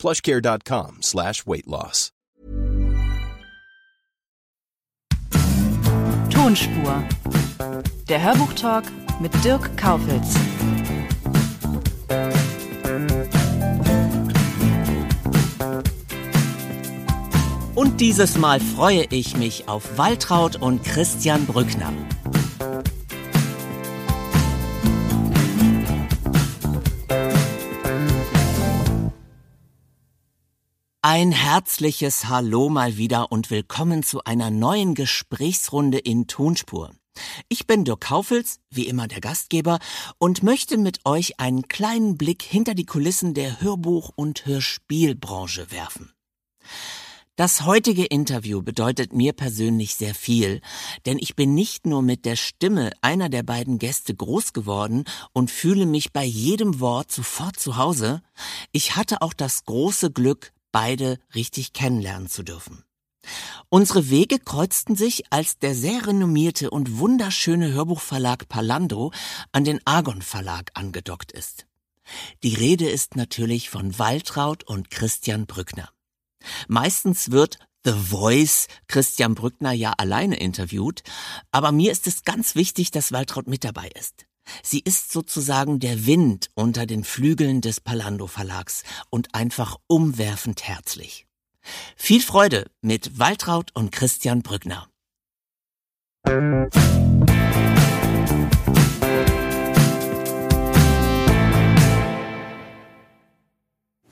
plushcare.com slash weight loss. Tonspur. Der Hörbuchtalk mit Dirk Kaufitz. Und dieses Mal freue ich mich auf Waltraud und Christian Brückner. Ein herzliches Hallo mal wieder und willkommen zu einer neuen Gesprächsrunde in Tonspur. Ich bin Dirk Kaufels, wie immer der Gastgeber, und möchte mit euch einen kleinen Blick hinter die Kulissen der Hörbuch- und Hörspielbranche werfen. Das heutige Interview bedeutet mir persönlich sehr viel, denn ich bin nicht nur mit der Stimme einer der beiden Gäste groß geworden und fühle mich bei jedem Wort sofort zu Hause, ich hatte auch das große Glück, beide richtig kennenlernen zu dürfen. Unsere Wege kreuzten sich, als der sehr renommierte und wunderschöne Hörbuchverlag Palando an den Argon Verlag angedockt ist. Die Rede ist natürlich von Waltraud und Christian Brückner. Meistens wird The Voice Christian Brückner ja alleine interviewt, aber mir ist es ganz wichtig, dass Waltraud mit dabei ist. Sie ist sozusagen der Wind unter den Flügeln des Palando Verlags und einfach umwerfend herzlich. Viel Freude mit Waltraud und Christian Brückner.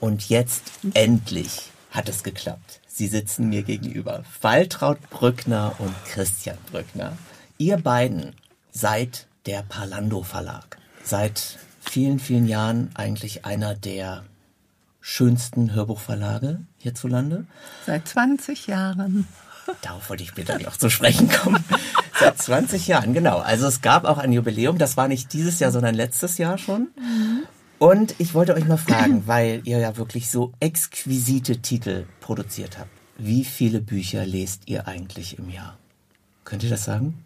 Und jetzt endlich hat es geklappt. Sie sitzen mir gegenüber. Waltraud Brückner und Christian Brückner. Ihr beiden seid der Parlando Verlag. Seit vielen, vielen Jahren eigentlich einer der schönsten Hörbuchverlage hierzulande. Seit 20 Jahren. Darauf wollte ich später noch zu sprechen kommen. Seit 20 Jahren, genau. Also es gab auch ein Jubiläum. Das war nicht dieses Jahr, sondern letztes Jahr schon. Und ich wollte euch mal fragen, weil ihr ja wirklich so exquisite Titel produziert habt. Wie viele Bücher lest ihr eigentlich im Jahr? Könnt ihr das sagen?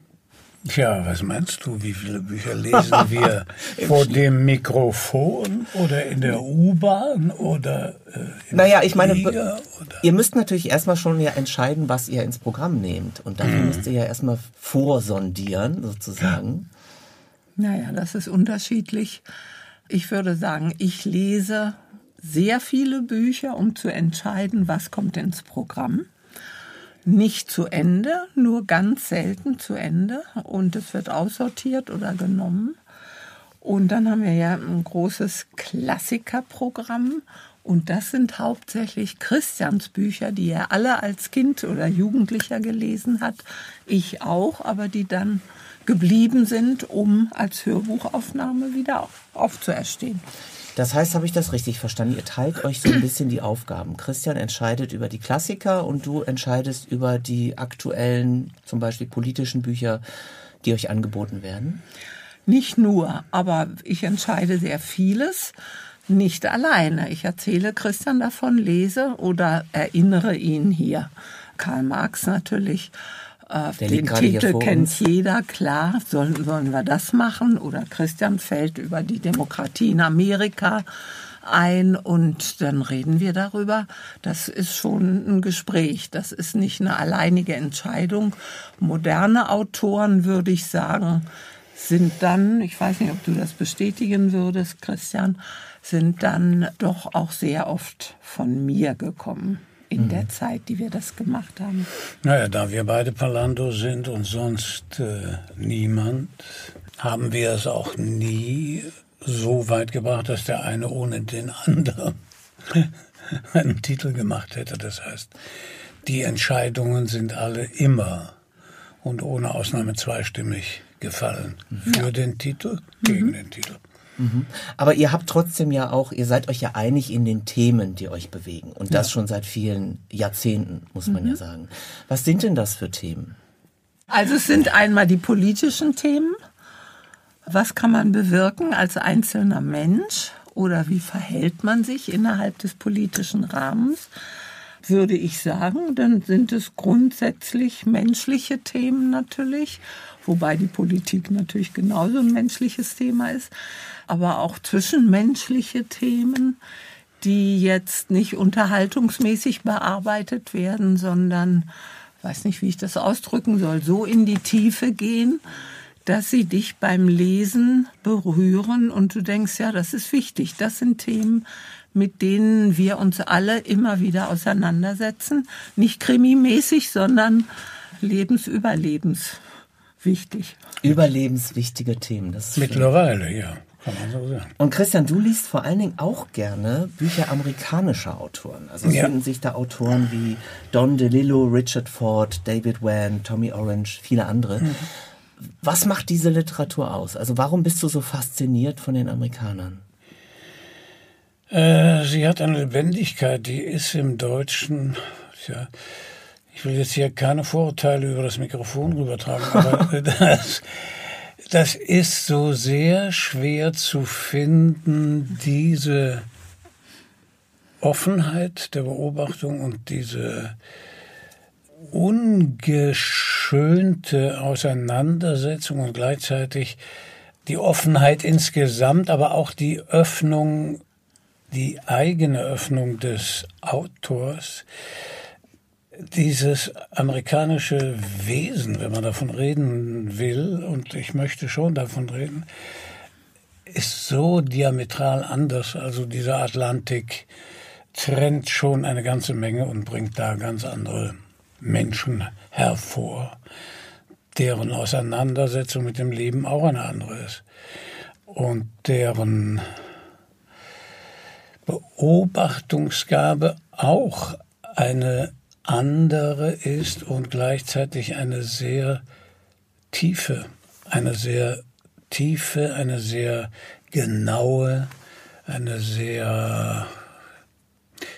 Tja, was meinst du? Wie viele Bücher lesen wir vor dem Mikrofon oder in der U-Bahn oder äh, im Naja, ich meine, Flieger ihr müsst natürlich erstmal schon ja entscheiden, was ihr ins Programm nehmt. Und dafür Mhm. müsst ihr ja erstmal vorsondieren, sozusagen. Naja, das ist unterschiedlich. Ich würde sagen, ich lese sehr viele Bücher, um zu entscheiden, was kommt ins Programm. Nicht zu Ende, nur ganz selten zu Ende. Und es wird aussortiert oder genommen. Und dann haben wir ja ein großes Klassikerprogramm. Und das sind hauptsächlich Christians Bücher, die er alle als Kind oder Jugendlicher gelesen hat. Ich auch, aber die dann geblieben sind, um als Hörbuchaufnahme wieder auf, aufzuerstehen. Das heißt, habe ich das richtig verstanden? Ihr teilt euch so ein bisschen die Aufgaben. Christian entscheidet über die Klassiker und du entscheidest über die aktuellen, zum Beispiel politischen Bücher, die euch angeboten werden. Nicht nur, aber ich entscheide sehr vieles. Nicht alleine. Ich erzähle Christian davon, lese oder erinnere ihn hier. Karl Marx natürlich. Äh, Der den Titel kennt uns. jeder, klar. Sollen, sollen wir das machen? Oder Christian fällt über die Demokratie in Amerika ein und dann reden wir darüber. Das ist schon ein Gespräch. Das ist nicht eine alleinige Entscheidung. Moderne Autoren, würde ich sagen, sind dann, ich weiß nicht, ob du das bestätigen würdest, Christian, sind dann doch auch sehr oft von mir gekommen in der Zeit, die wir das gemacht haben. Naja, da wir beide Palando sind und sonst äh, niemand, haben wir es auch nie so weit gebracht, dass der eine ohne den anderen einen Titel gemacht hätte. Das heißt, die Entscheidungen sind alle immer und ohne Ausnahme zweistimmig gefallen. Für den Titel, gegen den Titel. Mhm. Aber ihr habt trotzdem ja auch, ihr seid euch ja einig in den Themen, die euch bewegen. Und das ja. schon seit vielen Jahrzehnten, muss man mhm. ja sagen. Was sind denn das für Themen? Also es sind einmal die politischen Themen. Was kann man bewirken als einzelner Mensch? Oder wie verhält man sich innerhalb des politischen Rahmens? Würde ich sagen, dann sind es grundsätzlich menschliche Themen natürlich wobei die Politik natürlich genauso ein menschliches Thema ist, aber auch zwischenmenschliche Themen, die jetzt nicht unterhaltungsmäßig bearbeitet werden, sondern, weiß nicht, wie ich das ausdrücken soll, so in die Tiefe gehen, dass sie dich beim Lesen berühren und du denkst, ja, das ist wichtig. Das sind Themen, mit denen wir uns alle immer wieder auseinandersetzen. Nicht krimimäßig, sondern lebensüberlebens wichtig. Überlebenswichtige Themen. Das Mittlerweile, schön. ja. Kann man so sagen. Und Christian, du liest vor allen Dingen auch gerne Bücher amerikanischer Autoren. Also es ja. finden sich da Autoren wie Don DeLillo, Richard Ford, David Wan, Tommy Orange, viele andere. Mhm. Was macht diese Literatur aus? Also warum bist du so fasziniert von den Amerikanern? Äh, sie hat eine Lebendigkeit, die ist im Deutschen, ja, ich will jetzt hier keine Vorurteile über das Mikrofon rübertragen, aber das, das ist so sehr schwer zu finden, diese Offenheit der Beobachtung und diese ungeschönte Auseinandersetzung und gleichzeitig die Offenheit insgesamt, aber auch die Öffnung, die eigene Öffnung des Autors, dieses amerikanische Wesen, wenn man davon reden will, und ich möchte schon davon reden, ist so diametral anders. Also dieser Atlantik trennt schon eine ganze Menge und bringt da ganz andere Menschen hervor, deren Auseinandersetzung mit dem Leben auch eine andere ist und deren Beobachtungsgabe auch eine andere ist und gleichzeitig eine sehr tiefe, eine sehr tiefe, eine sehr genaue, eine sehr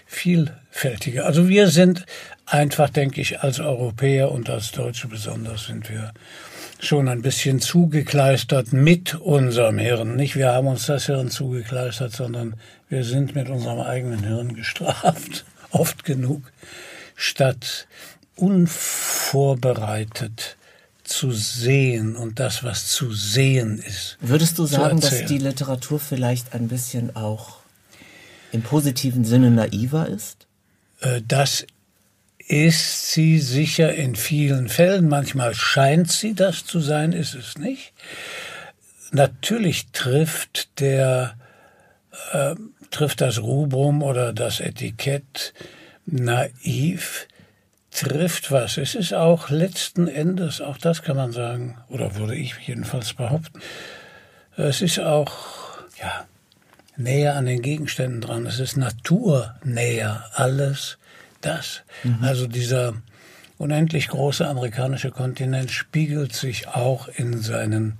vielfältige. Also wir sind einfach, denke ich, als Europäer und als Deutsche besonders sind wir schon ein bisschen zugekleistert mit unserem Hirn. Nicht wir haben uns das Hirn zugekleistert, sondern wir sind mit unserem eigenen Hirn gestraft, oft genug statt unvorbereitet zu sehen und das, was zu sehen ist. Würdest du sagen, dass die Literatur vielleicht ein bisschen auch im positiven Sinne naiver ist? Äh, das ist sie sicher in vielen Fällen. Manchmal scheint sie das zu sein, ist es nicht. Natürlich trifft der, äh, trifft das Rubrum oder das Etikett naiv trifft was. Es ist auch letzten Endes, auch das kann man sagen, oder würde ich jedenfalls behaupten, es ist auch, ja, näher an den Gegenständen dran. Es ist naturnäher, alles das. Mhm. Also dieser unendlich große amerikanische Kontinent spiegelt sich auch in seinen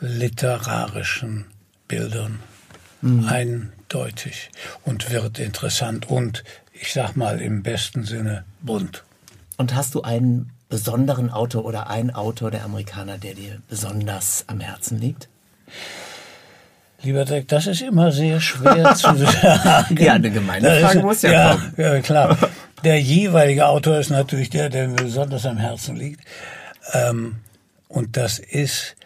literarischen Bildern mhm. eindeutig und wird interessant und ich sag mal im besten Sinne bunt. Und hast du einen besonderen Autor oder einen Autor der Amerikaner, der dir besonders am Herzen liegt? Lieber Dirk, das ist immer sehr schwer zu sagen. ja, eine gemeine Frage muss ja, ja kommen. Ja, klar. Der jeweilige Autor ist natürlich der, der mir besonders am Herzen liegt. Ähm, und das ist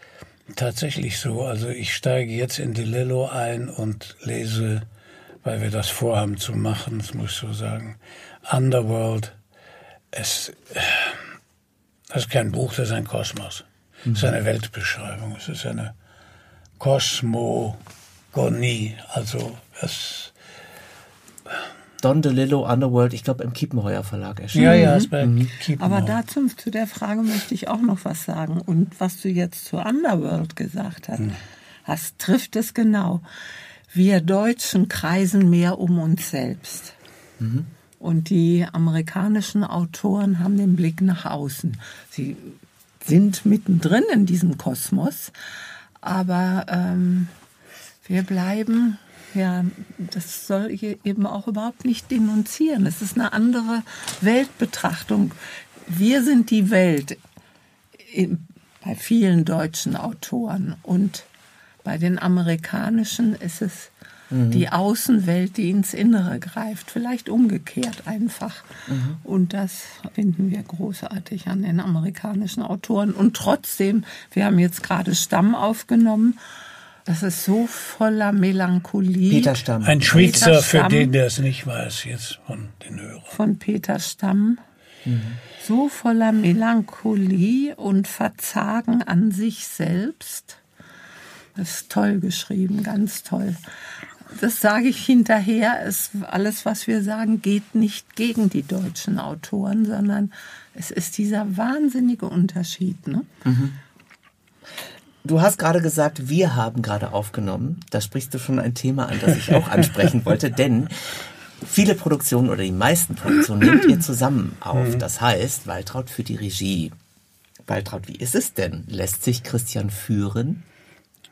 tatsächlich so. Also ich steige jetzt in DeLillo ein und lese weil wir das vorhaben zu machen, das muss ich so sagen. Underworld, es, das ist kein Buch, das ist ein Kosmos. Mhm. Es ist eine Weltbeschreibung, es ist eine Kosmogonie, also es... Don DeLillo, Underworld, ich glaube im Kiepenheuer Verlag erschienen. Ja, ja, ist bei mhm. Aber dazu zu der Frage möchte ich auch noch was sagen. Und was du jetzt zu Underworld gesagt hast, mhm. hast trifft es genau wir Deutschen kreisen mehr um uns selbst. Mhm. Und die amerikanischen Autoren haben den Blick nach außen. Sie sind mittendrin in diesem Kosmos, aber ähm, Wir bleiben, ja, das soll ich eben auch überhaupt nicht denunzieren. Es ist eine andere Weltbetrachtung. Wir sind die Welt bei vielen deutschen Autoren und bei den amerikanischen ist es mhm. die Außenwelt, die ins Innere greift, vielleicht umgekehrt einfach. Mhm. Und das finden wir großartig an den amerikanischen Autoren. Und trotzdem, wir haben jetzt gerade Stamm aufgenommen. Das ist so voller Melancholie. Peter Stamm. Ein Schweizer, Peter Stamm, für den, der es nicht weiß, jetzt von den Hörern. Von Peter Stamm. Mhm. So voller Melancholie und Verzagen an sich selbst. Das ist toll geschrieben, ganz toll das sage ich hinterher, ist alles, was wir sagen, geht nicht gegen die deutschen Autoren, sondern es ist dieser wahnsinnige Unterschied. Ne? Mhm. Du hast gerade gesagt, wir haben gerade aufgenommen. Da sprichst du schon ein Thema an, das ich auch ansprechen wollte, denn viele Produktionen oder die meisten Produktionen nehmt ihr zusammen auf. Mhm. Das heißt, Waltraud für die Regie. Waltraud, wie ist es denn? Lässt sich Christian führen?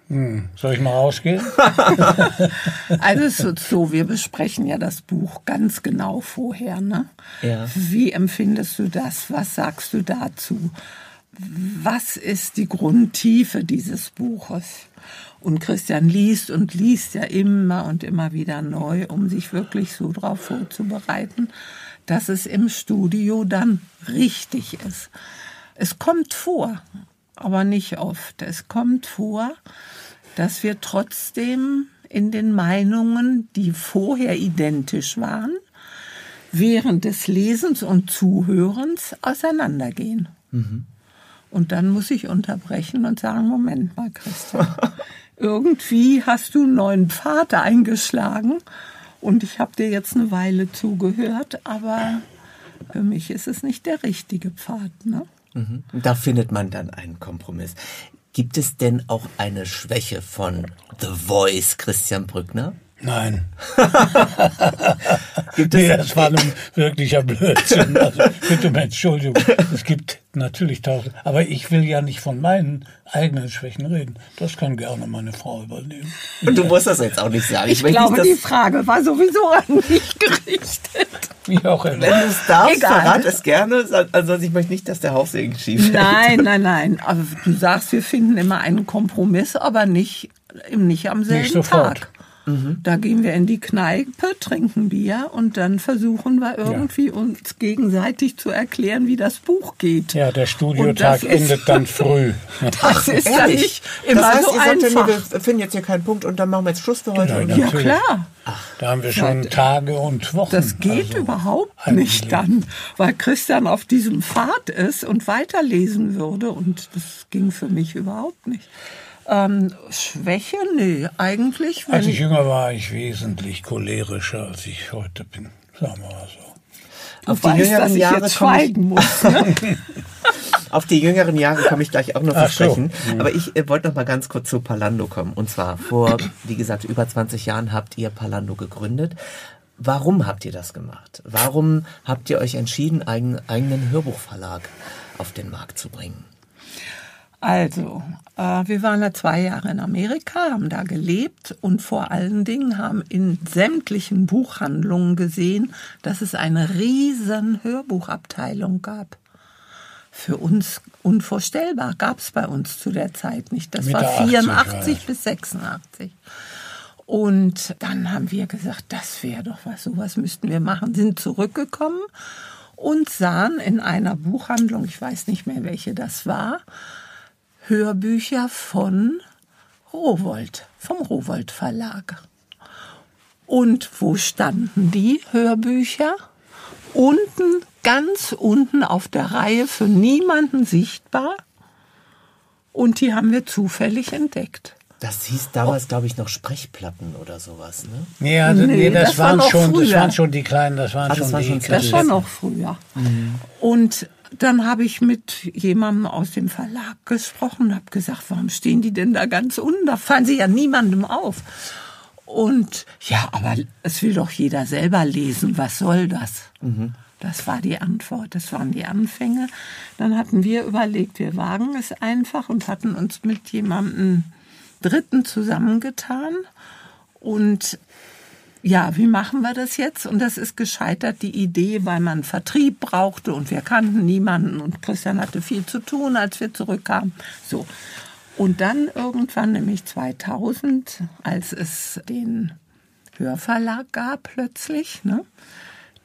Hm, soll ich mal rausgehen? also es ist so, wir besprechen ja das Buch ganz genau vorher. Ne? Ja. Wie empfindest du das? Was sagst du dazu? Was ist die Grundtiefe dieses Buches? Und Christian liest und liest ja immer und immer wieder neu, um sich wirklich so darauf vorzubereiten, dass es im Studio dann richtig ist. Es kommt vor, aber nicht oft. Es kommt vor, dass wir trotzdem in den Meinungen, die vorher identisch waren, während des Lesens und Zuhörens auseinandergehen. Mhm. Und dann muss ich unterbrechen und sagen, Moment mal, Christian, irgendwie hast du einen neuen Pfad eingeschlagen und ich habe dir jetzt eine Weile zugehört, aber für mich ist es nicht der richtige Pfad. Ne? Mhm. Da findet man dann einen Kompromiss. Gibt es denn auch eine Schwäche von The Voice Christian Brückner? Nein. gibt es nee, das war ein wirklicher Blödsinn. Also, bitte um Entschuldigung. Es gibt natürlich tausend. Aber ich will ja nicht von meinen eigenen Schwächen reden. Das kann gerne meine Frau übernehmen. Du musst das jetzt auch nicht sagen. Ich, ich glaube, die Frage war sowieso an mich gerichtet. Wie auch immer. Wenn du es darfst, Egal. verrat es gerne. Ansonsten ich möchte nicht, dass der Haussegen schief Nein, nein, nein. Also du sagst, wir finden immer einen Kompromiss, aber nicht, nicht am selben nicht Tag. Mhm. Da gehen wir in die Kneipe, trinken Bier und dann versuchen wir irgendwie ja. uns gegenseitig zu erklären, wie das Buch geht. Ja, der Studiotag endet dann früh. Das ist ja nicht immer das heißt, so einfach. Sagt, wir finden jetzt hier keinen Punkt und dann machen wir jetzt Schluss für heute. Genau, ja, klar. Ach, da haben wir schon ja, Tage und Wochen. Das geht also überhaupt nicht dann, weil Christian auf diesem Pfad ist und weiterlesen würde und das ging für mich überhaupt nicht. Ähm, Schwäche? Nee, eigentlich. Als ich jünger war, war ich wesentlich cholerischer, als ich heute bin. Sagen wir mal so. Du auf weißt, die jüngeren dass ich Jahre jetzt schweigen muss. Ne? auf die jüngeren Jahre komme ich gleich auch noch versprechen. So. Mhm. Aber ich äh, wollte noch mal ganz kurz zu Palando kommen. Und zwar vor, wie gesagt, über 20 Jahren habt ihr Palando gegründet. Warum habt ihr das gemacht? Warum habt ihr euch entschieden, einen eigenen Hörbuchverlag auf den Markt zu bringen? Also, äh, wir waren ja zwei Jahre in Amerika, haben da gelebt und vor allen Dingen haben in sämtlichen Buchhandlungen gesehen, dass es eine riesen Hörbuchabteilung gab. Für uns unvorstellbar, gab es bei uns zu der Zeit nicht. Das Mitte war 84 bis 86. Und dann haben wir gesagt, das wäre doch was, sowas müssten wir machen, sind zurückgekommen und sahen in einer Buchhandlung, ich weiß nicht mehr welche das war, Hörbücher von Rowold, vom Rowold Verlag. Und wo standen die Hörbücher? Unten, ganz unten auf der Reihe, für niemanden sichtbar. Und die haben wir zufällig entdeckt. Das hieß damals, glaube ich, noch Sprechplatten oder sowas, ne? Ja, also, nee, nee, das, das waren war schon, früher. das waren schon die kleinen, das waren ah, schon das war die schon Das war noch früher. Mhm. Und dann habe ich mit jemandem aus dem Verlag gesprochen und habe gesagt, warum stehen die denn da ganz unten? Da fallen sie ja niemandem auf. Und ja, aber es will doch jeder selber lesen. Was soll das? Mhm. Das war die Antwort. Das waren die Anfänge. Dann hatten wir überlegt, wir wagen es einfach und hatten uns mit jemandem Dritten zusammengetan und ja, wie machen wir das jetzt? Und das ist gescheitert, die Idee, weil man Vertrieb brauchte und wir kannten niemanden und Christian hatte viel zu tun, als wir zurückkamen. So. Und dann irgendwann, nämlich 2000, als es den Hörverlag gab plötzlich, ne,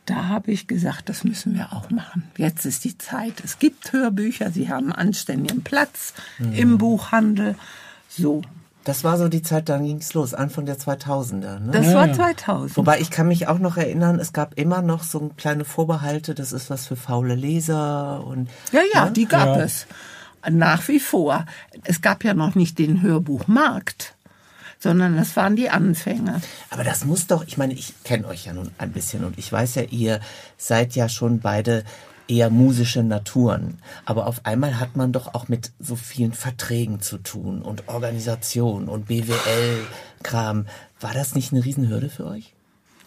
da habe ich gesagt, das müssen wir auch machen. Jetzt ist die Zeit. Es gibt Hörbücher, sie haben anständigen Platz mhm. im Buchhandel. So, das war so die Zeit, dann ging es los, Anfang der 2000er. Ne? Das war 2000. Wobei ich kann mich auch noch erinnern, es gab immer noch so kleine Vorbehalte, das ist was für faule Leser und ja, ja, ne? die gab ja. es nach wie vor. Es gab ja noch nicht den Hörbuchmarkt sondern das waren die Anfänge. Aber das muss doch, ich meine, ich kenne euch ja nun ein bisschen und ich weiß ja, ihr seid ja schon beide eher musische Naturen. Aber auf einmal hat man doch auch mit so vielen Verträgen zu tun und Organisation und BWL-Kram. War das nicht eine Riesenhürde für euch?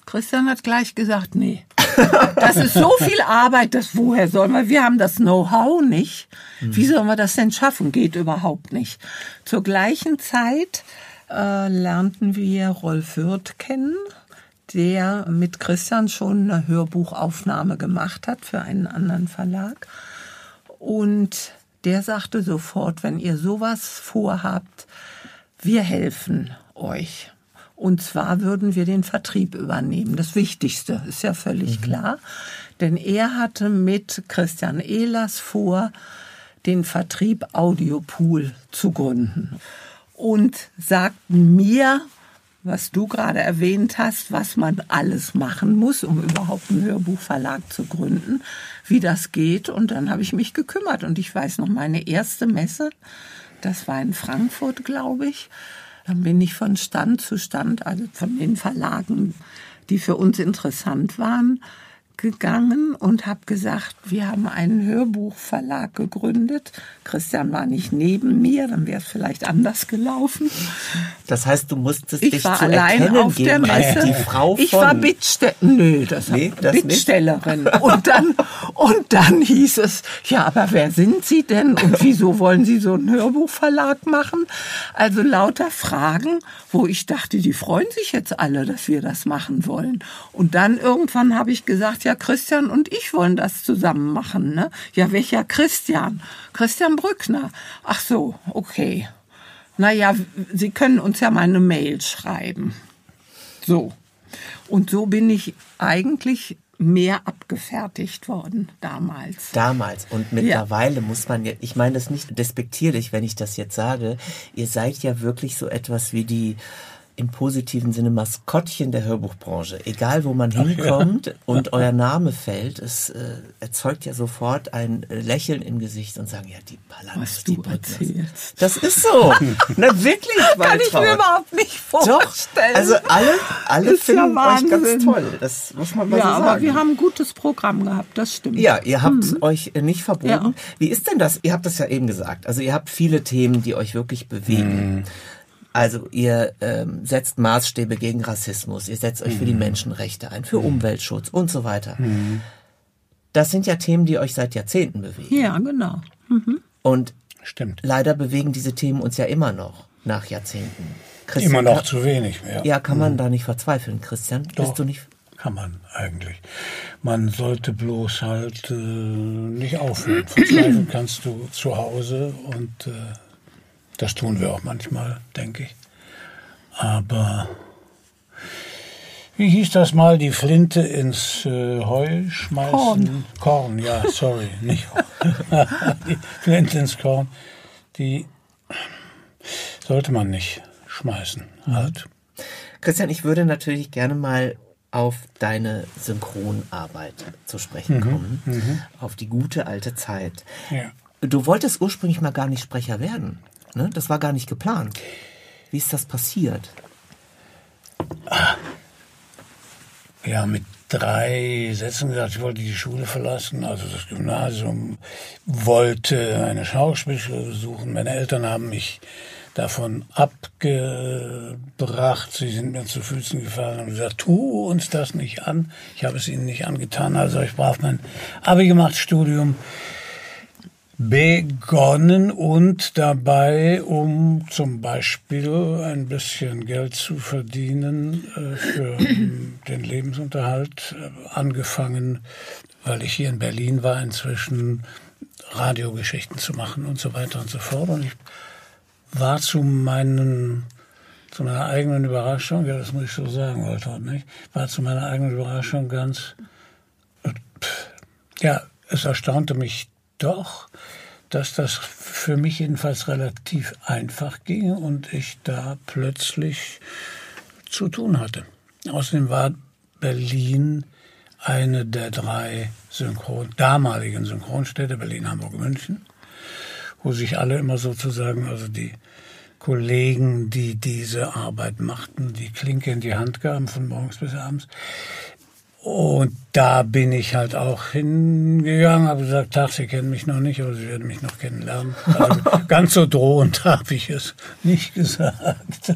Christian hat gleich gesagt, nee. Das ist so viel Arbeit, das woher sollen wir? Wir haben das Know-how nicht. Wie sollen wir das denn schaffen? Geht überhaupt nicht. Zur gleichen Zeit äh, lernten wir Rolf Wirth kennen, der mit Christian schon eine Hörbuchaufnahme gemacht hat für einen anderen Verlag. Und der sagte sofort, wenn ihr sowas vorhabt, wir helfen euch. Und zwar würden wir den Vertrieb übernehmen. Das Wichtigste ist ja völlig mhm. klar. Denn er hatte mit Christian Ehlers vor, den Vertrieb Audiopool zu gründen. Und sagten mir, was du gerade erwähnt hast, was man alles machen muss, um überhaupt einen Hörbuchverlag zu gründen, wie das geht. Und dann habe ich mich gekümmert. Und ich weiß noch, meine erste Messe, das war in Frankfurt, glaube ich. Dann bin ich von Stand zu Stand, also von den Verlagen, die für uns interessant waren, gegangen und habe gesagt, wir haben einen Hörbuchverlag gegründet. Christian war nicht neben mir, dann wäre es vielleicht anders gelaufen. Das heißt, du musstest ich dich war zu allein erkennen auf der geben Messe. als die Frau von... Ich war Bittstellerin. Nö, das, Nee, das nicht? Bittstellerin. Und dann, und dann hieß es, ja, aber wer sind Sie denn und wieso wollen Sie so einen Hörbuchverlag machen? Also lauter Fragen, wo ich dachte, die freuen sich jetzt alle, dass wir das machen wollen. Und dann irgendwann habe ich gesagt, ja, Christian und ich wollen das zusammen machen. Ne? Ja, welcher Christian? Christian Brückner. Ach so, okay. Naja, Sie können uns ja mal eine Mail schreiben. So. Und so bin ich eigentlich mehr abgefertigt worden damals. Damals. Und mittlerweile ja. muss man ja, ich meine das nicht despektierlich, wenn ich das jetzt sage, ihr seid ja wirklich so etwas wie die, im positiven Sinne Maskottchen der Hörbuchbranche. Egal, wo man hinkommt ja. und euer Name fällt, es äh, erzeugt ja sofort ein äh, Lächeln im Gesicht und sagen, ja, die Was die du erzählst. Das ist so. Na, wirklich, Kann ich mir überhaupt nicht vorstellen. Doch, also alle, alle finden ja euch ganz toll. Das muss man mal ja, so sagen. aber wir haben ein gutes Programm gehabt, das stimmt. Ja, ihr habt mhm. euch nicht verboten. Ja. Wie ist denn das? Ihr habt das ja eben gesagt. Also ihr habt viele Themen, die euch wirklich bewegen. Mhm. Also ihr ähm, setzt Maßstäbe gegen Rassismus, ihr setzt euch mhm. für die mhm. Menschenrechte ein, für mhm. Umweltschutz und so weiter. Mhm. Das sind ja Themen, die euch seit Jahrzehnten bewegen. Ja, genau. Mhm. Und Stimmt. leider bewegen diese Themen uns ja immer noch nach Jahrzehnten. Christian, immer noch kann, zu wenig. Ja, ja kann man mhm. da nicht verzweifeln, Christian? Doch, Bist du nicht? Kann man eigentlich. Man sollte bloß halt äh, nicht aufhören. Verzweifeln kannst du zu Hause und äh, das tun wir auch manchmal, denke ich. Aber wie hieß das mal, die Flinte ins äh, Heu schmeißen? Korn. Korn, ja, sorry, nicht die Flinte ins Korn, die sollte man nicht schmeißen. Halt. Christian, ich würde natürlich gerne mal auf deine Synchronarbeit zu sprechen mhm, kommen, mhm. auf die gute alte Zeit. Ja. Du wolltest ursprünglich mal gar nicht Sprecher werden. Ne? Das war gar nicht geplant. Wie ist das passiert? Ja, mit drei Sätzen gesagt, ich wollte die Schule verlassen, also das Gymnasium, wollte eine Schauspielschule besuchen. Meine Eltern haben mich davon abgebracht. Sie sind mir zu Füßen gefallen und gesagt, tu uns das nicht an. Ich habe es ihnen nicht angetan, also ich brav mein Abi gemacht, Studium begonnen und dabei, um zum Beispiel ein bisschen Geld zu verdienen äh, für den Lebensunterhalt, äh, angefangen, weil ich hier in Berlin war, inzwischen Radiogeschichten zu machen und so weiter und so fort. Und ich war zu meinen zu meiner eigenen Überraschung, ja, das muss ich so sagen, Walter, nicht? War zu meiner eigenen Überraschung ganz, ja, es erstaunte mich doch, dass das für mich jedenfalls relativ einfach ging und ich da plötzlich zu tun hatte. Außerdem war Berlin eine der drei Synchron, damaligen Synchronstädte, Berlin, Hamburg, München, wo sich alle immer sozusagen, also die Kollegen, die diese Arbeit machten, die Klinke in die Hand gaben von morgens bis abends. Und da bin ich halt auch hingegangen, habe gesagt, Tag, Sie kennen mich noch nicht, aber Sie werden mich noch kennenlernen. Also ganz so drohend habe ich es nicht gesagt.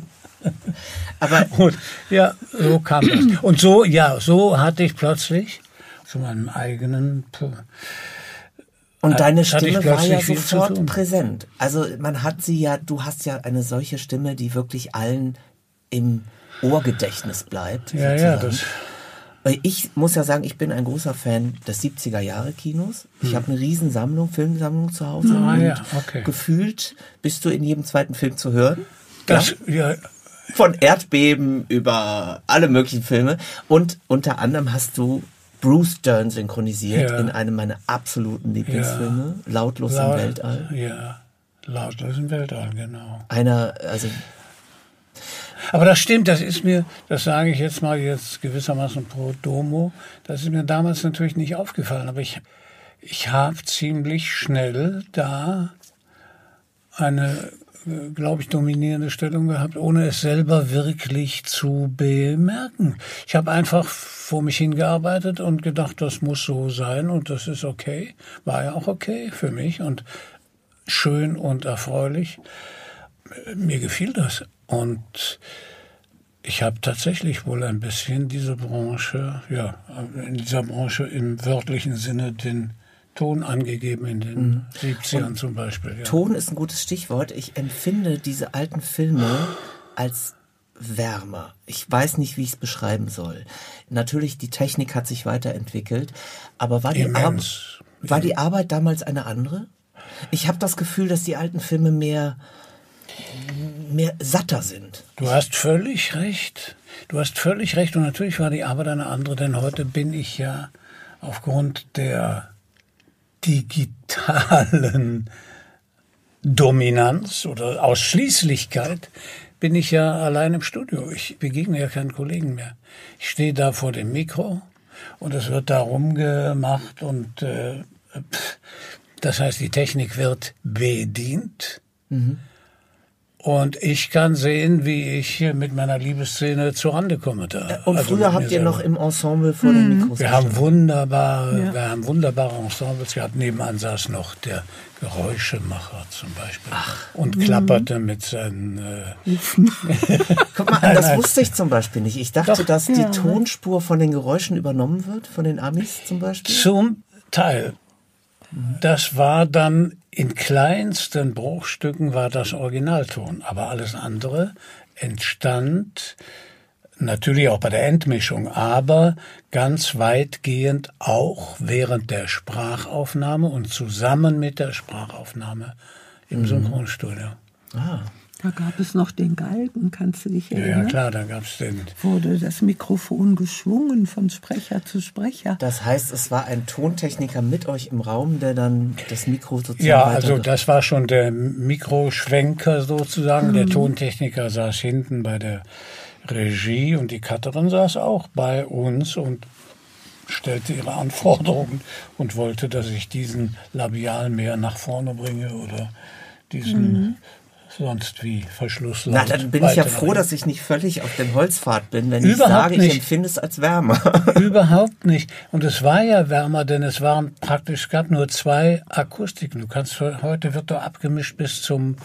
Aber und, ja, so kam das. Und so, ja, so hatte ich plötzlich zu meinem eigenen und deine Stimme war ja sofort präsent. Also man hat sie ja, du hast ja eine solche Stimme, die wirklich allen im Ohrgedächtnis bleibt. Ja, sozusagen. ja, das. Ich muss ja sagen, ich bin ein großer Fan des 70er Jahre Kinos. Ich hm. habe eine Riesensammlung, Filmsammlung zu Hause. Ah, und ja, okay. gefühlt bist du in jedem zweiten Film zu hören. Das, ja. ja. Von Erdbeben über alle möglichen Filme. Und unter anderem hast du Bruce Dern synchronisiert ja. in einem meiner absoluten Lieblingsfilme. Lautlos Laut, im Weltall. Ja, Lautlos im Weltall, genau. Einer, also. Aber das stimmt, das ist mir, das sage ich jetzt mal jetzt gewissermaßen pro domo, das ist mir damals natürlich nicht aufgefallen, aber ich, ich habe ziemlich schnell da eine glaube ich, dominierende Stellung gehabt, ohne es selber wirklich zu bemerken. Ich habe einfach vor mich hingearbeitet und gedacht, das muss so sein und das ist okay. War ja auch okay für mich und schön und erfreulich. Mir gefiel das. Und ich habe tatsächlich wohl ein bisschen diese Branche, ja, in dieser Branche im wörtlichen Sinne den Ton angegeben in den mhm. 70ern zum Beispiel. Ja. Ton ist ein gutes Stichwort. Ich empfinde diese alten Filme als wärmer. Ich weiß nicht, wie ich es beschreiben soll. Natürlich, die Technik hat sich weiterentwickelt, aber war die, Ar war die Arbeit damals eine andere? Ich habe das Gefühl, dass die alten Filme mehr mehr satter sind. Du hast völlig recht. Du hast völlig recht und natürlich war die Arbeit eine andere, denn heute bin ich ja aufgrund der digitalen Dominanz oder Ausschließlichkeit bin ich ja allein im Studio. Ich begegne ja keinen Kollegen mehr. Ich stehe da vor dem Mikro und es wird da rumgemacht und äh, das heißt, die Technik wird bedient. Mhm. Und ich kann sehen, wie ich hier mit meiner Liebesszene zurande komme. Da. Und also früher habt ihr noch im Ensemble vor mhm. den Mikros Wir haben wunderbare, ja. wir haben wunderbare Ensembles gehabt. Nebenan saß noch der Geräuschemacher zum Beispiel Ach. und mhm. klapperte mit seinen. Äh Guck mal, das wusste ich zum Beispiel nicht. Ich dachte, Doch. dass die Tonspur von den Geräuschen übernommen wird, von den Amis zum Beispiel. Zum Teil. Das war dann in kleinsten Bruchstücken war das Originalton, aber alles andere entstand natürlich auch bei der Endmischung, aber ganz weitgehend auch während der Sprachaufnahme und zusammen mit der Sprachaufnahme im mhm. Synchronstudio. Ah. Da gab es noch den Galgen, kannst du dich erinnern? Ja, klar, da gab es den. Wurde das Mikrofon geschwungen von Sprecher zu Sprecher. Das heißt, es war ein Tontechniker mit euch im Raum, der dann das Mikro sozusagen. Ja, also das war schon der Mikroschwenker sozusagen. Mhm. Der Tontechniker saß hinten bei der Regie und die Cutterin saß auch bei uns und stellte ihre Anforderungen und wollte, dass ich diesen Labial mehr nach vorne bringe oder diesen. Mhm sonst wie Verschluss. Na, dann bin ich ja froh, dass ich nicht völlig auf dem Holzpfad bin, wenn Überhaupt ich sage, nicht. ich empfinde es als wärmer. Überhaupt nicht. Und es war ja wärmer, denn es waren praktisch, es gab nur zwei Akustiken. Du kannst heute wird doch abgemischt bis zum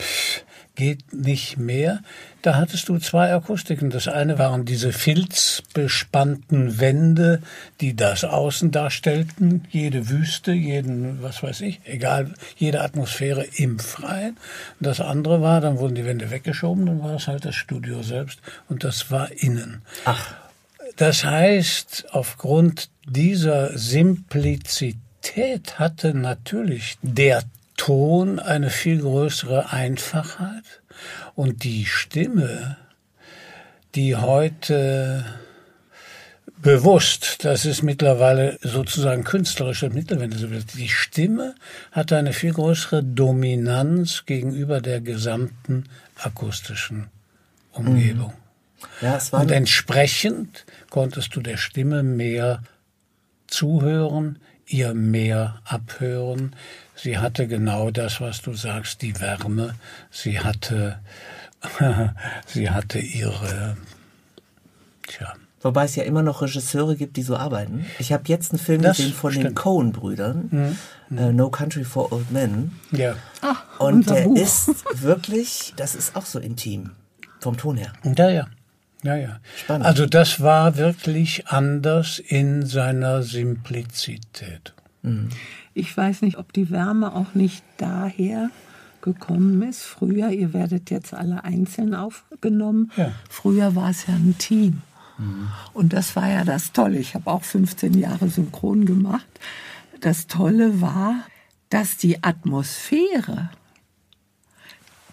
pff, geht nicht mehr. Da hattest du zwei Akustiken. Das eine waren diese filzbespannten Wände, die das Außen darstellten, jede Wüste, jeden, was weiß ich, egal, jede Atmosphäre im Freien. Das andere war, dann wurden die Wände weggeschoben, dann war es halt das Studio selbst und das war innen. Ach. Das heißt, aufgrund dieser Simplizität hatte natürlich der Ton eine viel größere Einfachheit und die Stimme, die heute bewusst, das ist mittlerweile sozusagen künstlerische Mittel, wenn du so willst. Die Stimme hat eine viel größere Dominanz gegenüber der gesamten akustischen Umgebung. Ja, es war Und entsprechend konntest du der Stimme mehr zuhören, ihr mehr abhören. Sie hatte genau das, was du sagst, die Wärme. Sie hatte, sie hatte ihre, tja, Wobei es ja immer noch Regisseure gibt, die so arbeiten. Ich habe jetzt einen Film Das gesehen von den stimmt. Coen-Brüdern, äh, No Country for Old Men. ja. Und unser der Buch. ist wirklich, das ist auch so intim, vom Ton her. Ja, ja. Ja, ja. Spannend. Also das war wirklich anders in seiner Simplizität. Ich weiß nicht, ob die Wärme auch nicht daher gekommen ist. Früher, ihr werdet jetzt alle einzeln aufgenommen. Ja. Früher war es ja ein Team. Und das war ja das Tolle. Ich habe auch 15 Jahre synchron gemacht. Das Tolle war, dass die Atmosphäre,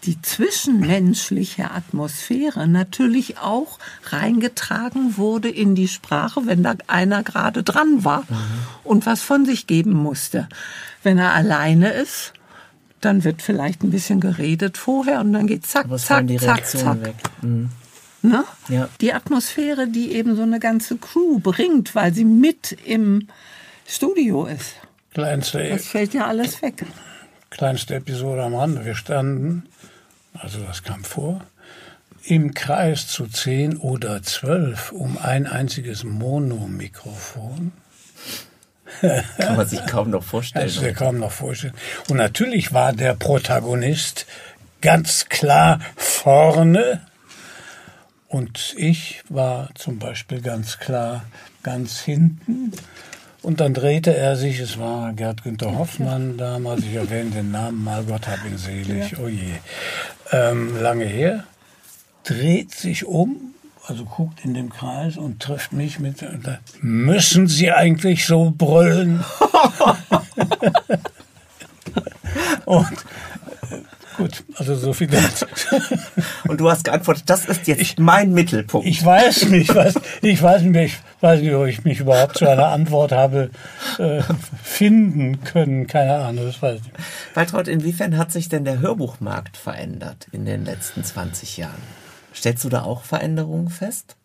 die zwischenmenschliche Atmosphäre natürlich auch reingetragen wurde in die Sprache, wenn da einer gerade dran war und was von sich geben musste. Wenn er alleine ist, dann wird vielleicht ein bisschen geredet vorher und dann geht zack, zack, zack, zack. weg. Mhm. Ne? Ja. Die Atmosphäre, die eben so eine ganze Crew bringt, weil sie mit im Studio ist. Kleinste, Das fällt ja alles weg. kleinste Episode am Rande. Wir standen, also das kam vor, im Kreis zu zehn oder zwölf um ein einziges Monomikrofon. Kann man sich kaum noch vorstellen. Das ist ja kaum noch vorstellen. Und natürlich war der Protagonist ganz klar vorne. Und ich war zum Beispiel ganz klar ganz hinten. Und dann drehte er sich, es war Gerd Günther Hoffmann damals, ich erwähne den Namen mal, Gott hab ihn selig, oh je, ähm, lange her, dreht sich um, also guckt in dem Kreis und trifft mich mit, sagt, müssen Sie eigentlich so brüllen? und äh, gut, also so viel dazu. Und du hast geantwortet, das ist jetzt mein Mittelpunkt. Ich weiß nicht, was, ich weiß nicht, ich weiß nicht, ob ich mich überhaupt zu einer Antwort habe äh, finden können. Keine Ahnung, das weiß ich nicht. Waltraud, inwiefern hat sich denn der Hörbuchmarkt verändert in den letzten 20 Jahren? Stellst du da auch Veränderungen fest?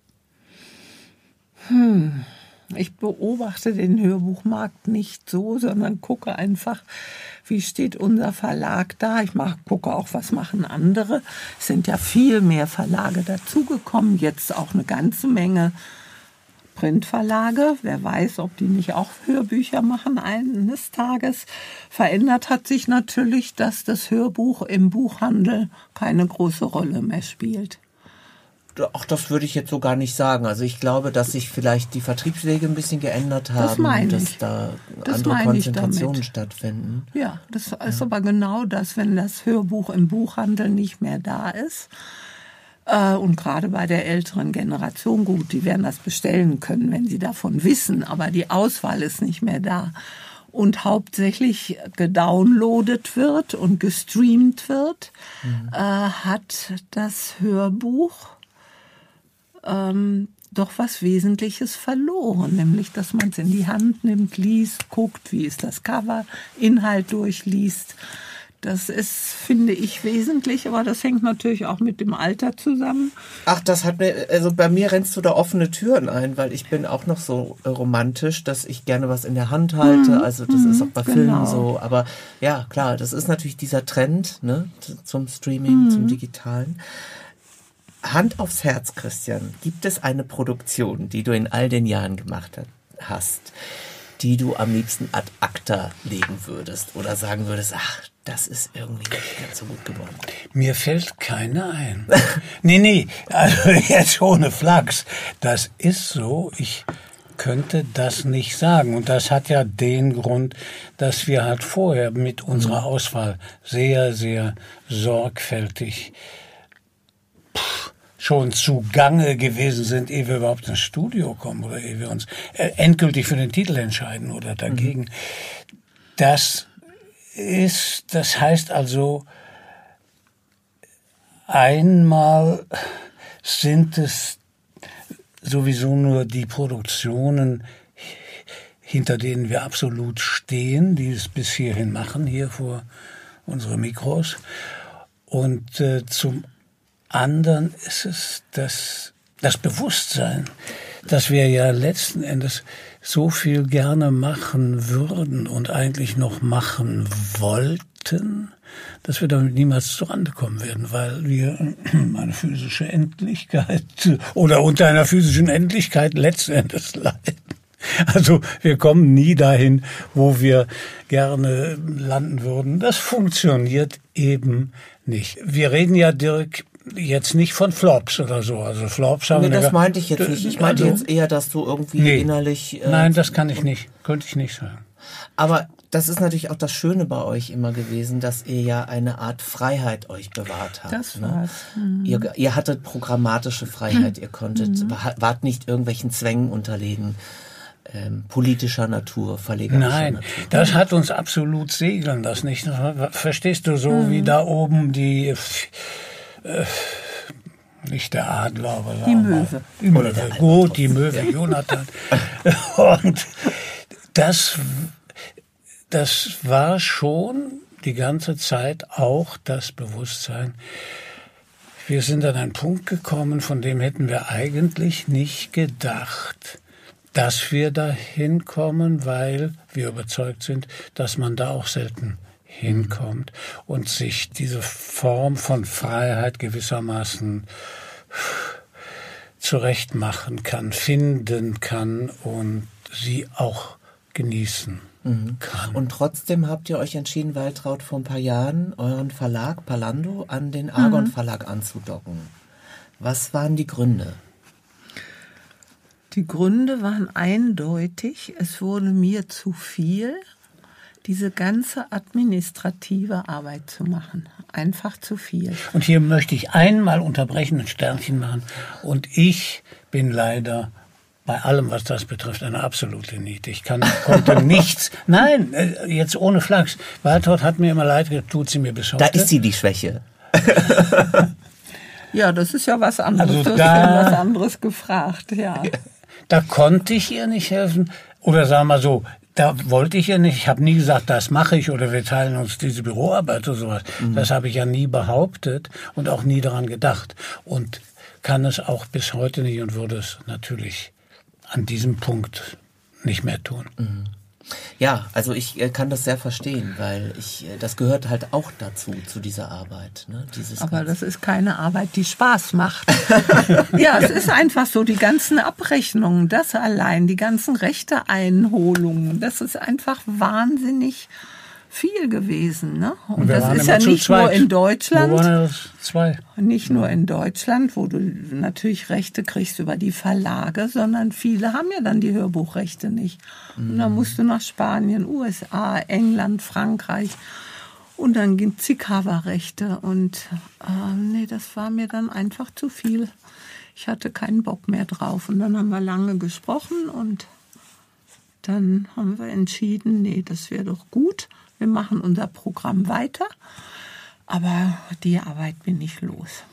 Ich beobachte den Hörbuchmarkt nicht so, sondern gucke einfach, wie steht unser Verlag da. Ich mach, gucke auch, was machen andere. Es sind ja viel mehr Verlage dazugekommen, jetzt auch eine ganze Menge Printverlage. Wer weiß, ob die nicht auch Hörbücher machen eines Tages. Verändert hat sich natürlich, dass das Hörbuch im Buchhandel keine große Rolle mehr spielt. Ach, das würde ich jetzt so gar nicht sagen. Also ich glaube, dass sich vielleicht die Vertriebswege ein bisschen geändert haben, meine dass da Das andere Konzentrationen stattfinden. Ja, das ist aber genau das, wenn das Hörbuch im Buchhandel nicht mehr da ist. Äh, Und gerade bei der älteren Generation, gut, die werden das bestellen können, wenn sie davon wissen, aber die Auswahl ist nicht mehr da. Und hauptsächlich gedownloadet wird und gestreamt wird, äh, hat das Hörbuch ähm, doch was Wesentliches verloren, nämlich dass man es in die Hand nimmt, liest, guckt, wie ist das Cover, Inhalt durchliest. Das ist, finde ich, wesentlich, aber das hängt natürlich auch mit dem Alter zusammen. Ach, das hat mir, also bei mir rennst du da offene Türen ein, weil ich bin auch noch so äh, romantisch, dass ich gerne was in der Hand halte. also das ist auch bei Filmen genau. so. Aber ja, klar, das ist natürlich dieser Trend ne, zum Streaming, zum Digitalen. Hand aufs Herz, Christian. Gibt es eine Produktion, die du in all den Jahren gemacht hast, die du am liebsten ad acta legen würdest oder sagen würdest, ach, das ist irgendwie nicht ganz so gut geworden? Mir fällt keine ein. nee, nee, also jetzt ohne Flachs. Das ist so. Ich könnte das nicht sagen. Und das hat ja den Grund, dass wir halt vorher mit unserer Auswahl sehr, sehr sorgfältig schon zugange gewesen sind, ehe wir überhaupt ins Studio kommen oder ehe wir uns äh, endgültig für den Titel entscheiden oder dagegen. Mhm. Das ist, das heißt also, einmal sind es sowieso nur die Produktionen, hinter denen wir absolut stehen, die es bis hierhin machen, hier vor unsere Mikros. Und äh, zum anderen ist es das, das Bewusstsein, dass wir ja letzten Endes so viel gerne machen würden und eigentlich noch machen wollten, dass wir damit niemals zurande kommen werden, weil wir eine physische Endlichkeit oder unter einer physischen Endlichkeit letzten Endes leiden. Also wir kommen nie dahin, wo wir gerne landen würden. Das funktioniert eben nicht. Wir reden ja, Dirk, jetzt nicht von Flops oder so. Also Flops haben nee, das meinte ich jetzt nicht. Ich meinte also, jetzt eher, dass du irgendwie nee, innerlich. Äh, nein, das kann ich nicht. Könnte ich nicht sagen. Aber das ist natürlich auch das Schöne bei euch immer gewesen, dass ihr ja eine Art Freiheit euch bewahrt habt. Das ne? war's. Mhm. Ihr, ihr, hattet programmatische Freiheit. Ihr konntet, mhm. wart nicht irgendwelchen Zwängen unterlegen. Ähm, politischer Natur, verlegerischer Nein, Natur. das hat uns absolut segeln das nicht. Verstehst du so, mhm. wie da oben die äh, nicht der Adler, aber die Möwe. Die Möwe. Gut, die Möwe, Jonathan. Und das, das war schon die ganze Zeit auch das Bewusstsein. Wir sind an einen Punkt gekommen, von dem hätten wir eigentlich nicht gedacht, dass wir dahin kommen, weil wir überzeugt sind, dass man da auch selten hinkommt und sich diese Form von Freiheit gewissermaßen zurechtmachen kann, finden kann und sie auch genießen mhm. kann. Und trotzdem habt ihr euch entschieden, Waltraud, vor ein paar Jahren euren Verlag Palando an den Argon mhm. Verlag anzudocken. Was waren die Gründe? Die Gründe waren eindeutig. Es wurde mir zu viel diese ganze administrative Arbeit zu machen. Einfach zu viel. Und hier möchte ich einmal unterbrechen, ein Sternchen machen. Und ich bin leider bei allem, was das betrifft, eine absolute Niete. Ich kann, konnte nichts. Nein, äh, jetzt ohne Flachs. Waltraud hat mir immer leid, tut sie mir bis heute. Da ist sie die Schwäche. ja, das ist ja was anderes. Also du hast ja was anderes gefragt, ja. Da konnte ich ihr nicht helfen. Oder sagen wir mal so, da wollte ich ja nicht. Ich habe nie gesagt, das mache ich oder wir teilen uns diese Büroarbeit oder sowas. Mhm. Das habe ich ja nie behauptet und auch nie daran gedacht. Und kann es auch bis heute nicht und würde es natürlich an diesem Punkt nicht mehr tun. Mhm. Ja, also ich äh, kann das sehr verstehen, weil ich äh, das gehört halt auch dazu zu dieser Arbeit. Ne? Dieses Aber das ist keine Arbeit, die Spaß macht. ja, es ist einfach so die ganzen Abrechnungen, das allein, die ganzen Rechteeinholungen, das ist einfach wahnsinnig viel gewesen. Ne? Und, Und das ist ja nicht nur in Deutschland. Wo waren das zwei? Nicht nur in Deutschland, wo du natürlich Rechte kriegst über die Verlage, sondern viele haben ja dann die Hörbuchrechte nicht. Und dann musst du nach Spanien, USA, England, Frankreich. Und dann gibt es die Coverrechte. Und äh, nee, das war mir dann einfach zu viel. Ich hatte keinen Bock mehr drauf. Und dann haben wir lange gesprochen und dann haben wir entschieden, nee, das wäre doch gut wir machen unser Programm weiter, aber die Arbeit bin ich los.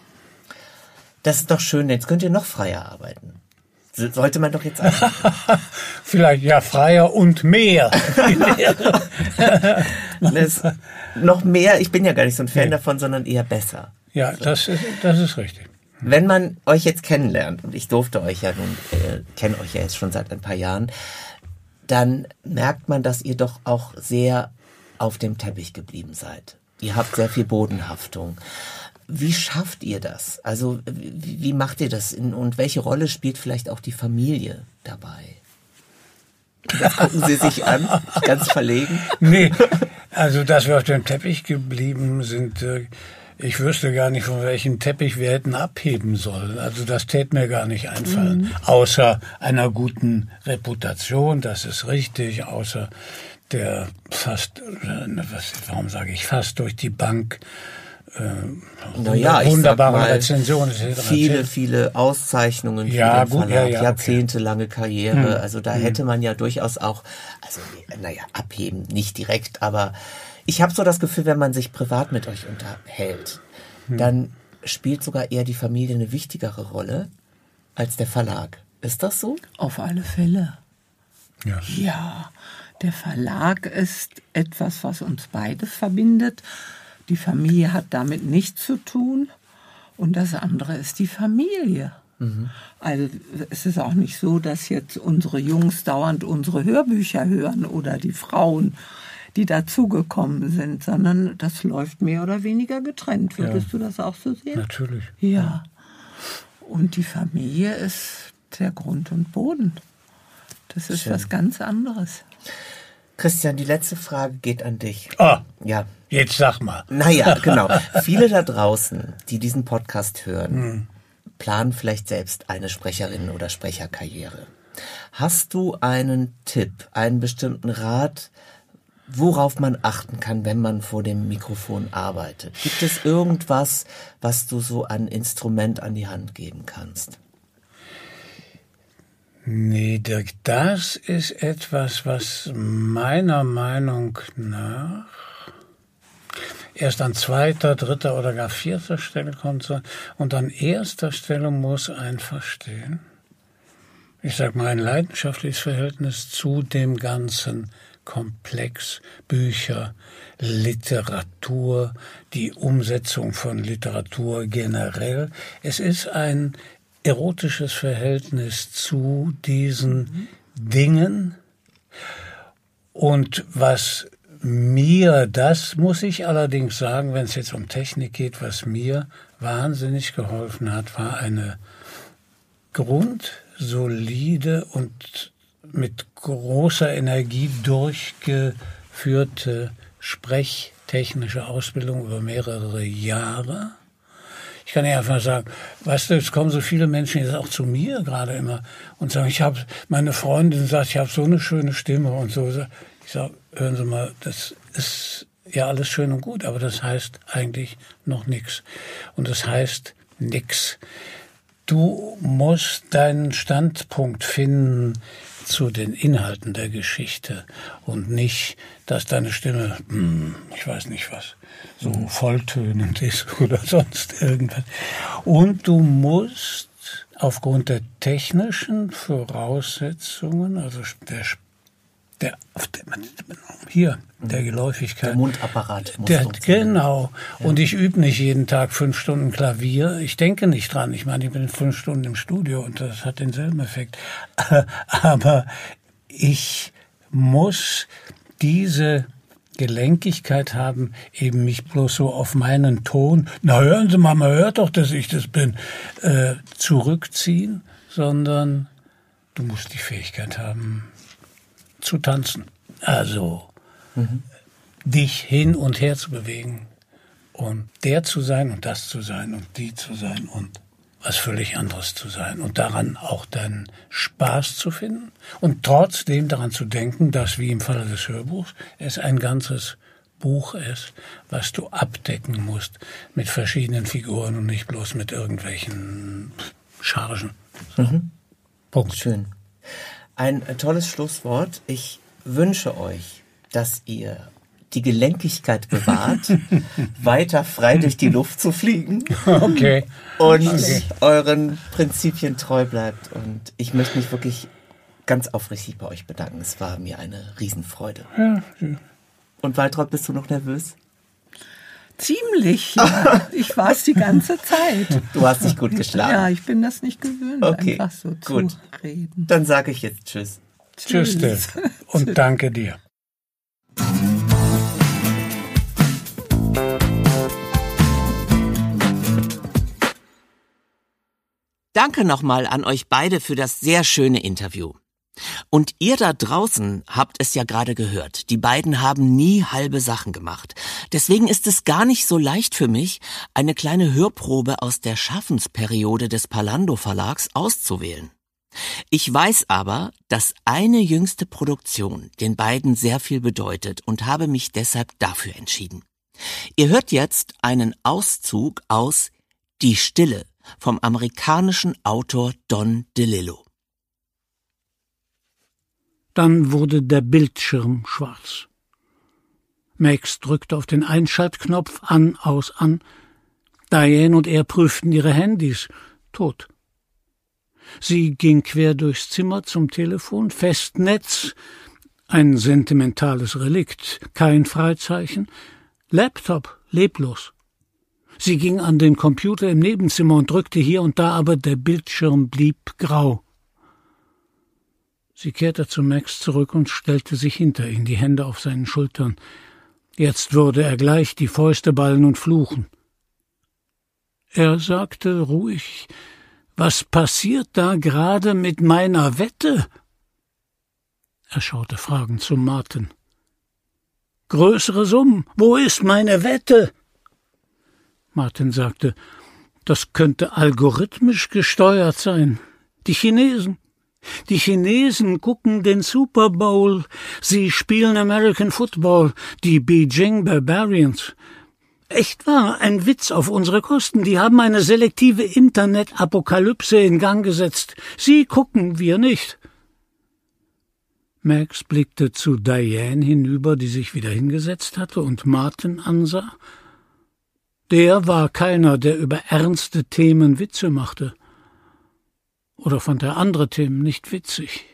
Das ist doch schön, jetzt könnt ihr noch freier arbeiten. Sollte man doch jetzt sagen. Vielleicht ja freier und mehr. das, noch mehr, ich bin ja gar nicht so ein Fan nee. davon, sondern eher besser. Ja, so. das, ist, das ist richtig. Wenn man euch jetzt kennenlernt, und ich durfte euch ja nun, äh, kenne euch ja jetzt schon seit ein paar Jahren, dann merkt man, dass ihr doch auch sehr auf dem Teppich geblieben seid. Ihr habt sehr viel Bodenhaftung. Wie schafft ihr das? Also wie, wie macht ihr das? Und welche Rolle spielt vielleicht auch die Familie dabei? Das gucken Sie sich an, ganz verlegen. Nee, also dass wir auf dem Teppich geblieben sind, äh, ich wüsste gar nicht, von welchem Teppich wir hätten abheben sollen. Also das täte mir gar nicht einfallen. Mhm. Außer einer guten Reputation, das ist richtig, außer der fast, äh, was, warum sage ich fast durch die Bank äh, naja, wunderbare mal, Rezensionen. Viele, viele Auszeichnungen ja, für den gut, Verlag, ja, ja, jahrzehntelange okay. Karriere. Hm. Also da hm. hätte man ja durchaus auch, also naja, abheben, nicht direkt, aber ich habe so das Gefühl, wenn man sich privat mit euch unterhält, hm. dann spielt sogar eher die Familie eine wichtigere Rolle als der Verlag. Ist das so? Auf alle Fälle. Ja. Ja, der Verlag ist etwas, was uns beide verbindet. Die Familie hat damit nichts zu tun. Und das andere ist die Familie. Mhm. Also es ist auch nicht so, dass jetzt unsere Jungs dauernd unsere Hörbücher hören oder die Frauen, die dazugekommen sind, sondern das läuft mehr oder weniger getrennt. Würdest ja. du das auch so sehen? Natürlich. Ja. Und die Familie ist der Grund und Boden. Das ist Schön. was ganz anderes. Christian, die letzte Frage geht an dich. Ah, ja. Jetzt sag mal. Naja, genau. Viele da draußen, die diesen Podcast hören, hm. planen vielleicht selbst eine Sprecherin- oder Sprecherkarriere. Hast du einen Tipp, einen bestimmten Rat, worauf man achten kann, wenn man vor dem Mikrofon arbeitet? Gibt es irgendwas, was du so an Instrument an die Hand geben kannst? Nee, Dirk, das ist etwas, was meiner Meinung nach erst an zweiter, dritter oder gar vierter Stelle kommt. Und an erster Stelle muss einfach stehen, ich sag mal, ein leidenschaftliches Verhältnis zu dem ganzen Komplex Bücher, Literatur, die Umsetzung von Literatur generell. Es ist ein erotisches Verhältnis zu diesen. Dingen. Und was mir, das muss ich allerdings sagen, wenn es jetzt um Technik geht, was mir wahnsinnig geholfen hat, war eine grundsolide und mit großer Energie durchgeführte sprechtechnische Ausbildung über mehrere Jahre ich kann ja einfach sagen, weißt du, es kommen so viele Menschen jetzt auch zu mir gerade immer und sagen, ich habe, meine Freundin sagt, ich habe so eine schöne Stimme und so. Ich sage, hören Sie mal, das ist ja alles schön und gut, aber das heißt eigentlich noch nichts. Und das heißt nichts. Du musst deinen Standpunkt finden zu den Inhalten der Geschichte und nicht, dass deine Stimme, hm, ich weiß nicht was, so volltönend ist oder sonst irgendwas. Und du musst aufgrund der technischen Voraussetzungen, also der der, hier, der Geläufigkeit. Der Mundapparat muss der, Genau. Ja. Und ich übe nicht jeden Tag fünf Stunden Klavier. Ich denke nicht dran. Ich meine, ich bin fünf Stunden im Studio und das hat denselben Effekt. Aber ich muss diese Gelenkigkeit haben, eben mich bloß so auf meinen Ton, na hören Sie mal, man hört doch, dass ich das bin, äh, zurückziehen, sondern du musst die Fähigkeit haben zu tanzen. Also mhm. dich hin und her zu bewegen und der zu sein und das zu sein und die zu sein und was völlig anderes zu sein und daran auch deinen Spaß zu finden und trotzdem daran zu denken, dass wie im Falle des Hörbuchs es ein ganzes Buch ist, was du abdecken musst mit verschiedenen Figuren und nicht bloß mit irgendwelchen Chargen. So. Mhm. Punkt. Schön. Ein tolles Schlusswort. Ich wünsche euch, dass ihr die Gelenkigkeit bewahrt, weiter frei durch die Luft zu fliegen. Okay. Und okay. euren Prinzipien treu bleibt. Und ich möchte mich wirklich ganz aufrichtig bei euch bedanken. Es war mir eine Riesenfreude. Ja. Und Waltraud, bist du noch nervös? Ziemlich, ja. Ich war es die ganze Zeit. Du hast dich gut geschlagen. Ja, ich bin das nicht gewöhnt, okay. einfach so gut. zu reden. Dann sage ich jetzt Tschüss. Tschüss, Tschüss. und danke dir. Danke nochmal an euch beide für das sehr schöne Interview. Und ihr da draußen habt es ja gerade gehört. Die beiden haben nie halbe Sachen gemacht. Deswegen ist es gar nicht so leicht für mich, eine kleine Hörprobe aus der Schaffensperiode des Palando Verlags auszuwählen. Ich weiß aber, dass eine jüngste Produktion den beiden sehr viel bedeutet und habe mich deshalb dafür entschieden. Ihr hört jetzt einen Auszug aus Die Stille vom amerikanischen Autor Don DeLillo. Dann wurde der Bildschirm schwarz. Max drückte auf den Einschaltknopf an, aus, an. Diane und er prüften ihre Handys. Tot. Sie ging quer durchs Zimmer zum Telefon, Festnetz, ein sentimentales Relikt, kein Freizeichen, Laptop, leblos. Sie ging an den Computer im Nebenzimmer und drückte hier und da, aber der Bildschirm blieb grau. Sie kehrte zu Max zurück und stellte sich hinter ihn, die Hände auf seinen Schultern. Jetzt würde er gleich die Fäuste ballen und fluchen. Er sagte ruhig Was passiert da gerade mit meiner Wette? Er schaute fragend zu Martin. Größere Summen. Wo ist meine Wette? Martin sagte, das könnte algorithmisch gesteuert sein. Die Chinesen. Die Chinesen gucken den Super Bowl, sie spielen American Football, die Beijing Barbarians. Echt wahr, ein Witz auf unsere Kosten. Die haben eine selektive Internet-Apokalypse in Gang gesetzt. Sie gucken, wir nicht. Max blickte zu Diane hinüber, die sich wieder hingesetzt hatte und Martin ansah. Der war keiner, der über ernste Themen Witze machte. Oder fand er andere Themen nicht witzig?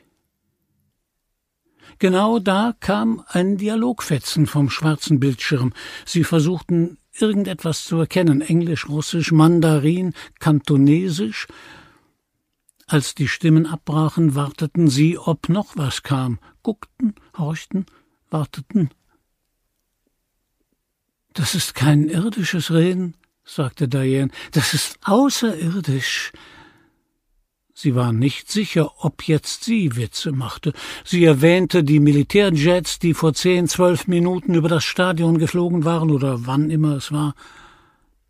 Genau da kam ein Dialogfetzen vom schwarzen Bildschirm. Sie versuchten irgendetwas zu erkennen, Englisch, Russisch, Mandarin, Kantonesisch. Als die Stimmen abbrachen, warteten sie, ob noch was kam, guckten, horchten, warteten. Das ist kein irdisches Reden, sagte Diane, das ist außerirdisch. Sie war nicht sicher, ob jetzt sie Witze machte. Sie erwähnte die Militärjets, die vor zehn, zwölf Minuten über das Stadion geflogen waren oder wann immer es war.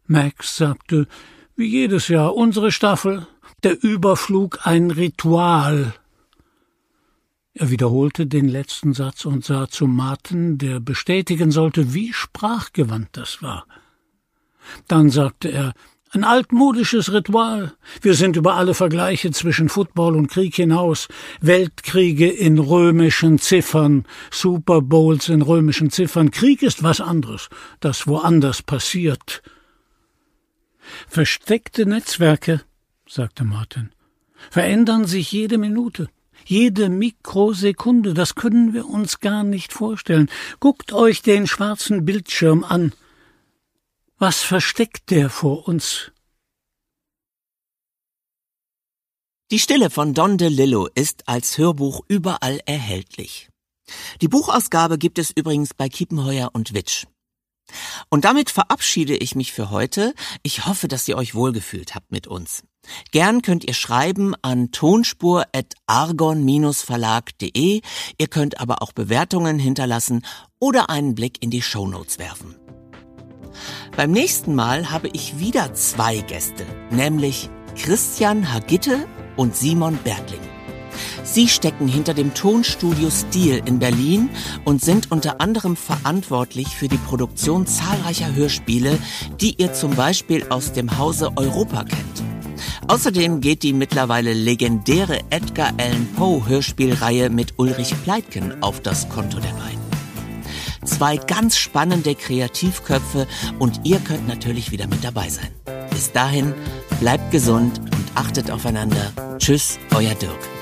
Max sagte, wie jedes Jahr, unsere Staffel, der Überflug ein Ritual. Er wiederholte den letzten Satz und sah zu Martin, der bestätigen sollte, wie sprachgewandt das war. Dann sagte er, ein altmodisches Ritual. Wir sind über alle Vergleiche zwischen Football und Krieg hinaus. Weltkriege in römischen Ziffern, Super Bowls in römischen Ziffern. Krieg ist was anderes, das woanders passiert. Versteckte Netzwerke, sagte Martin, verändern sich jede Minute. Jede Mikrosekunde, das können wir uns gar nicht vorstellen. Guckt euch den schwarzen Bildschirm an. Was versteckt der vor uns? Die Stille von Don DeLillo ist als Hörbuch überall erhältlich. Die Buchausgabe gibt es übrigens bei Kiepenheuer und Witsch. Und damit verabschiede ich mich für heute. Ich hoffe, dass ihr euch wohlgefühlt habt mit uns. Gern könnt ihr schreiben an tonspur.argon-verlag.de. Ihr könnt aber auch Bewertungen hinterlassen oder einen Blick in die Shownotes werfen. Beim nächsten Mal habe ich wieder zwei Gäste, nämlich Christian Hagitte und Simon Bertling. Sie stecken hinter dem Tonstudio Stil in Berlin und sind unter anderem verantwortlich für die Produktion zahlreicher Hörspiele, die ihr zum Beispiel aus dem Hause Europa kennt. Außerdem geht die mittlerweile legendäre Edgar Allan Poe Hörspielreihe mit Ulrich Pleitgen auf das Konto der beiden. Zwei ganz spannende Kreativköpfe und ihr könnt natürlich wieder mit dabei sein. Bis dahin, bleibt gesund und achtet aufeinander. Tschüss, euer Dirk.